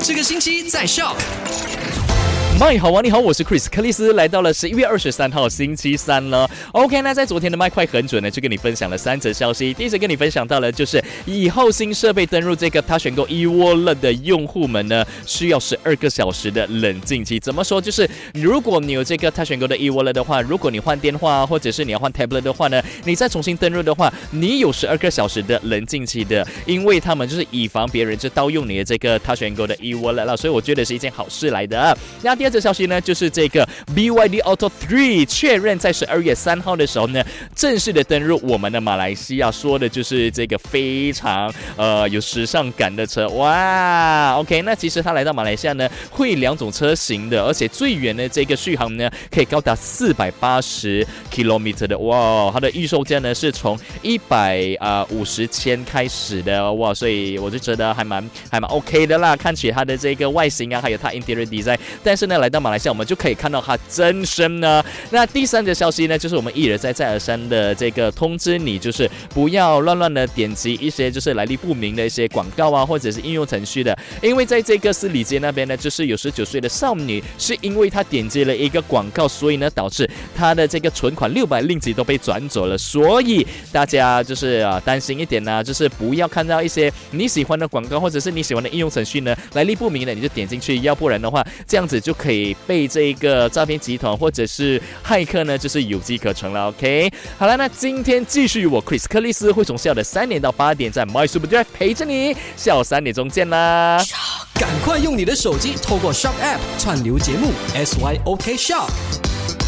这个星期在 Shock。麦好啊，你好，我是 Chris 克里斯，来到了十一月二十三号星期三了。OK，那在昨天的麦快很准呢，就跟你分享了三则消息。第一则跟你分享到了，就是以后新设备登入这个他选购 e w a l e 的用户们呢，需要十二个小时的冷静期。怎么说？就是如果你有这个他选购的 e w a l e 的话，如果你换电话或者是你要换 tablet 的话呢，你再重新登入的话，你有十二个小时的冷静期的，因为他们就是以防别人就盗用你的这个他选购的 e w a l e 了，所以我觉得是一件好事来的。那第二。这消息呢，就是这个 BYD Auto Three 确认在十二月三号的时候呢，正式的登入我们的马来西亚，说的就是这个非常呃有时尚感的车，哇，OK，那其实它来到马来西亚呢，会两种车型的，而且最远的这个续航呢，可以高达四百八十 kilometer 的，哇，它的预售价呢是从一百啊五十千开始的，哇，所以我就觉得还蛮还蛮 OK 的啦，看起它的这个外形啊，还有它 interior design，但是呢。来到马来西亚，我们就可以看到它真身呢。那第三则消息呢，就是我们一而再、再而三的这个通知你，就是不要乱乱的点击一些就是来历不明的一些广告啊，或者是应用程序的。因为在这个斯里街那边呢，就是有十九岁的少女，是因为她点击了一个广告，所以呢导致她的这个存款六百令吉都被转走了。所以大家就是啊担心一点呢，就是不要看到一些你喜欢的广告，或者是你喜欢的应用程序呢来历不明的，你就点进去，要不然的话这样子就可以。被这一个诈骗集团或者是骇客呢，就是有机可乘了。OK，好了，那今天继续我 Chris 克里斯会从下午的三点到八点在 My Super Drive 陪着你，下午三点钟见啦！赶快用你的手机透过 Shop App 串流节目 SYOK Shop。